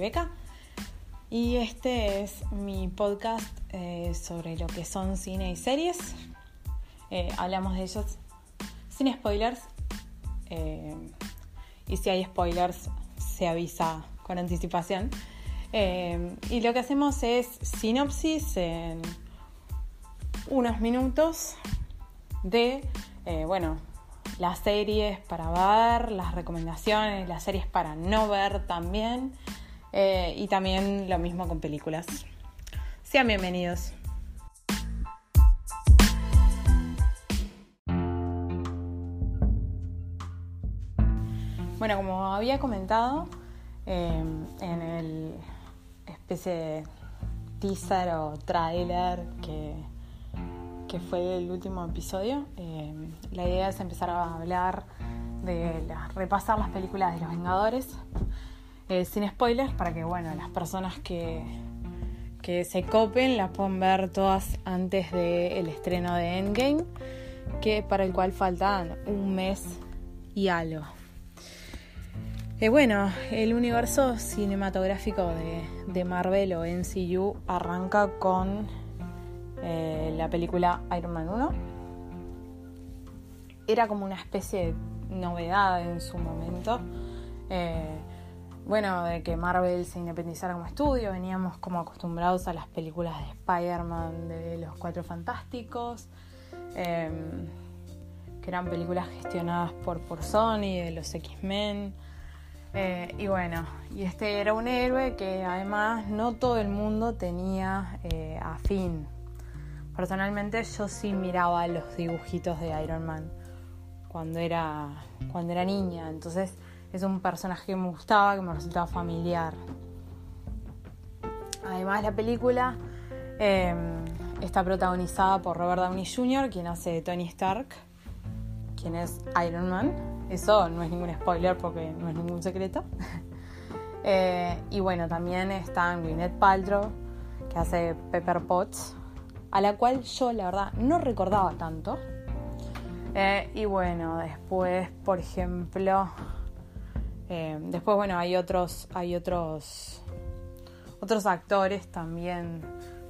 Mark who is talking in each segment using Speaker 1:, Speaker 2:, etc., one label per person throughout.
Speaker 1: Beca y este es mi podcast eh, sobre lo que son cine y series. Eh, hablamos de ellos sin spoilers y si hay spoilers se avisa con anticipación. y lo que hacemos es sinopsis en unos minutos de, bueno, las series para ver, las recomendaciones, las series para no ver también. Eh, y también lo mismo con películas. Sean bienvenidos. Bueno, como había comentado eh, en el especie de teaser o trailer que que fue el último episodio. Eh, la idea es empezar a hablar de repasar las películas de los Vengadores eh, sin spoilers para que bueno las personas que, que se copen las puedan ver todas antes del estreno de Endgame que para el cual faltan un mes y algo. Eh, bueno, el universo cinematográfico de, de Marvel o MCU arranca con eh, la película Iron Man 1. Era como una especie de novedad en su momento. Bueno, de que Marvel se independizara como estudio, veníamos como acostumbrados a las películas de Spider-Man, de los Cuatro Fantásticos, em, que eran películas gestionadas por, por Sony, de los X-Men. Eh, y bueno, y este era un héroe que además no todo el mundo tenía afín Personalmente yo sí miraba los dibujitos de Iron Man cuando era, cuando era niña, entonces es un personaje que me gustaba, que me resultaba familiar. Además la película em, está protagonizada por Robert Downey Jr., quien hace Tony Stark, quien es Iron Man. Eso no es ningún spoiler porque no es ningún secreto. Eh, y bueno, también está Gwyneth Paltrow, que hace Pepper Potts, a la cual yo la verdad no recordaba tanto. Eh, y bueno, después, por ejemplo, eh, después bueno, hay otros, hay otros, otros actores también,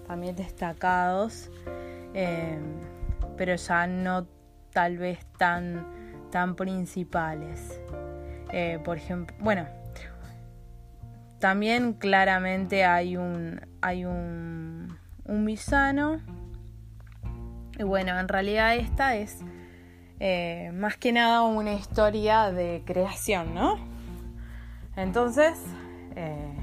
Speaker 1: también destacados, eh, pero ya no tal vez tan, tan principales. por ejemplo, bueno, también claramente hay un, hay un un villano. Y bueno, en realidad esta es eh, más que nada una historia de creación, ¿no? Entonces, eh,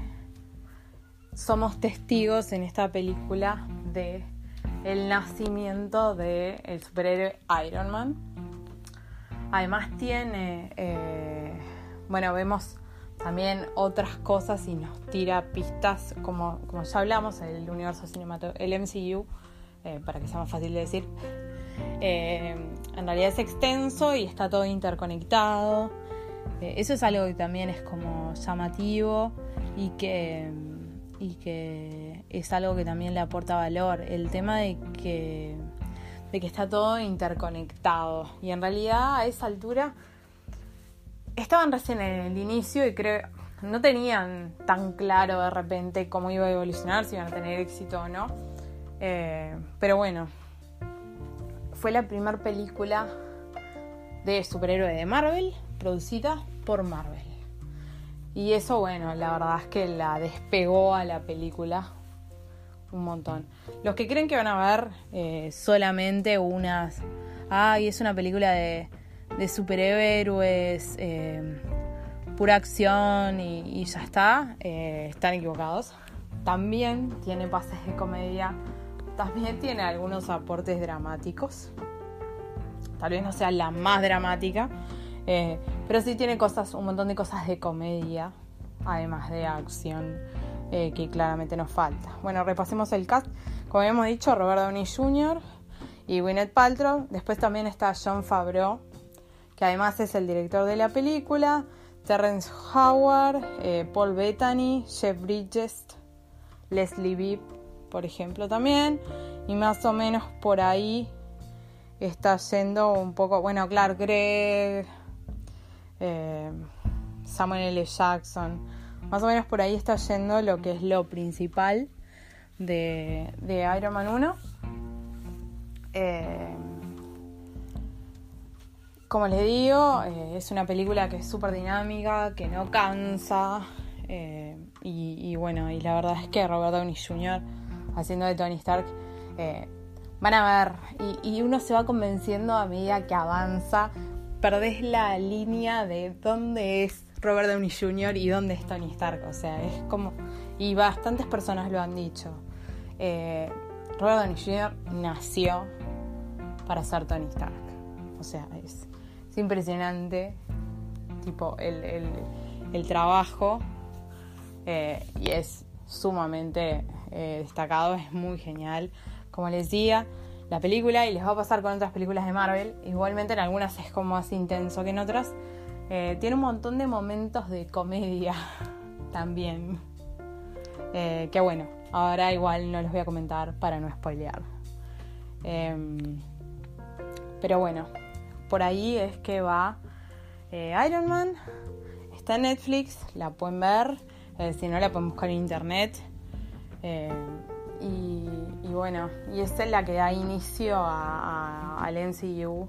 Speaker 1: somos testigos en esta película de el nacimiento del el superhéroe Iron Man. Además tiene, eh, bueno, vemos también otras cosas y nos tira pistas, como, como ya hablamos, el universo cinematográfico, el MCU, eh, para que sea más fácil de decir. En realidad es extenso y está todo interconectado. Eh, eso es algo que también es como llamativo y que, y que es algo que también le aporta valor. El tema de que, de que está todo interconectado. Y en realidad a esa altura estaban recién en el inicio y creo no tenían tan claro de repente cómo iba a evolucionar, si iban a tener éxito o no. Eh, pero bueno, fue la primera película de superhéroe de Marvel producida por Marvel. Y eso, bueno, la verdad es que la despegó a la película un montón. Los que creen que van a ver eh, solamente unas... Ay, es una película de, de superhéroes, eh, pura acción y, ya está, eh, están equivocados. También tiene pases de comedia también tiene algunos aportes dramáticos. Tal vez no sea la más dramática, eh, pero sí tiene cosas, un montón de cosas de comedia, además de acción, eh, que claramente nos falta. Bueno, repasemos el cast. Como habíamos dicho, Robert Downey Jr. y Gwyneth Paltrow. Después también está John Favreau, que además es el director de la película. Terrence Howard, eh, Paul Bettany, Jeff Bridges, Leslie Bibb, por ejemplo, también. Y más o menos por ahí está yendo un poco, bueno, Clark Gregg, eh, Samuel L. Jackson, más o menos por ahí está yendo lo que es lo principal de, Iron Man 1. Eh, como les digo, eh, es una película que es súper dinámica, que no cansa. y, bueno, y la verdad es que Robert Downey Jr. haciendo de Tony Stark van a ver, y, uno se va convenciendo a medida que avanza, perdés la línea de dónde es Robert Downey Jr. y dónde es Tony Stark, o sea, es como, y bastantes personas lo han dicho, eh, Robert Downey Jr. nació para ser Tony Stark, o sea, es, impresionante, tipo, el, trabajo, eh, y es sumamente eh, destacado, es muy genial como les decía, la película y les va a pasar con otras películas de Marvel. Igualmente en algunas es como más intenso que en otras. Eh, tiene un montón de momentos de comedia también. Eh, que bueno, ahora igual no los voy a comentar para no spoilear. Em, pero bueno, por ahí es que va eh, Iron Man. Está en Netflix, la pueden ver. si no, la pueden buscar en internet. Y, bueno, y esa es la que da inicio a, al MCU.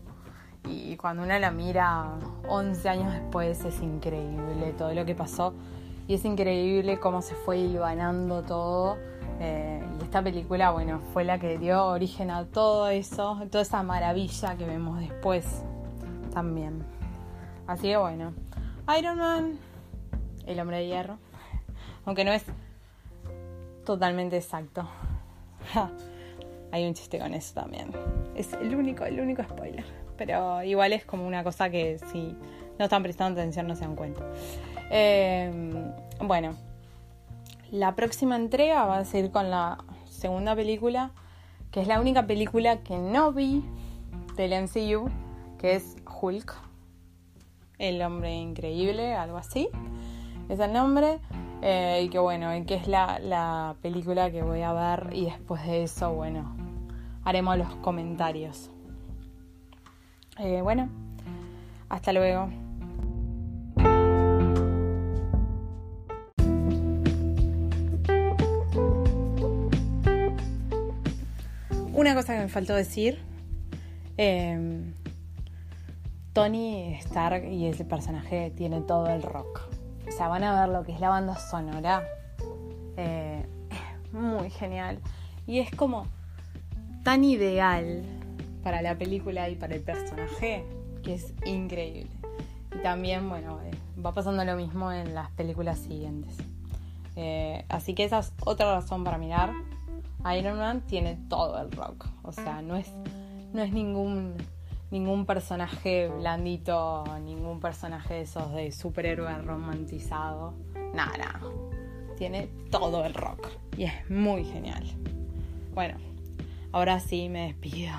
Speaker 1: Y cuando uno la mira 11 años después es increíble todo lo que pasó. Y es increíble cómo se fue hilvanando todo. Eh, y esta película, bueno, fue la que dio origen a todo eso, toda esa maravilla que vemos después también. Así que bueno, Iron Man, el hombre de hierro, aunque no es totalmente exacto. Hay un chiste con eso también. Es el único, el único spoiler. Pero igual es como una cosa que si no están prestando atención no se dan cuenta. Em, bueno, la próxima entrega va a ser con la segunda película, que es la única película que no vi del MCU, que es Hulk. El hombre increíble, algo así. Es el nombre. Eh, y que bueno, que es la, película que voy a ver y después de eso, bueno, haremos los comentarios. Eh, bueno, hasta luego. Una cosa que me faltó decir. Em, Tony Stark y ese personaje tiene todo el rock. O sea, van a ver lo que es la banda sonora. Eh, muy genial. Y es como tan ideal para la película y para el personaje que es increíble. Y también, bueno, eh, va pasando lo mismo en las películas siguientes. Eh, así que esa es otra razón para mirar. Iron Man tiene todo el rock. O sea, no es, no es ningún ningún personaje blandito, ningún personaje de esos de superhéroe romantizado. Nada, Tiene todo el rock y es muy genial. Bueno, ahora sí me despido.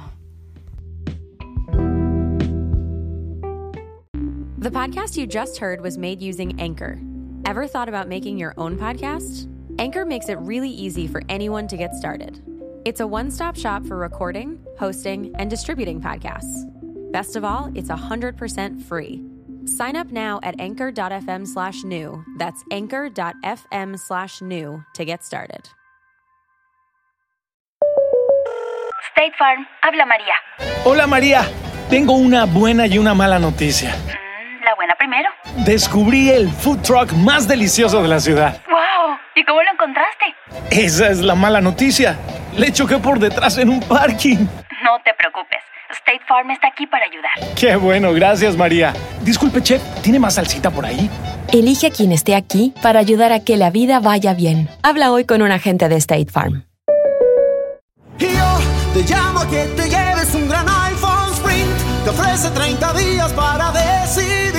Speaker 2: The podcast you just heard was made using Anchor. Ever thought about making your own podcast? Anchor makes it really easy for anyone to get started. It's a one stop shop for recording, hosting, and distributing podcasts. Best of all, it's 100% free. Sign up now at anchor.fm slash new. That's anchor.fm slash new to get started.
Speaker 3: State Farm, habla María.
Speaker 4: Hola María, tengo una buena y una mala noticia.
Speaker 3: Mm, la buena primero.
Speaker 4: Descubrí el food truck más delicioso de la ciudad.
Speaker 3: ¡Wow! ¿Y cómo lo encontraste?
Speaker 4: Esa es la mala noticia. Le choqué por detrás en un parking.
Speaker 3: No te preocupes. State Farm está aquí para ayudar.
Speaker 4: Qué bueno, gracias María. Disculpe, chef, ¿tiene más salsita por ahí?
Speaker 5: Elige a quien esté aquí para ayudar a que la vida vaya bien. Habla hoy con un agente de State Farm.
Speaker 6: Y yo te llamo a que te lleves un gran iPhone Sprint. Te ofrece 30 días para decidir.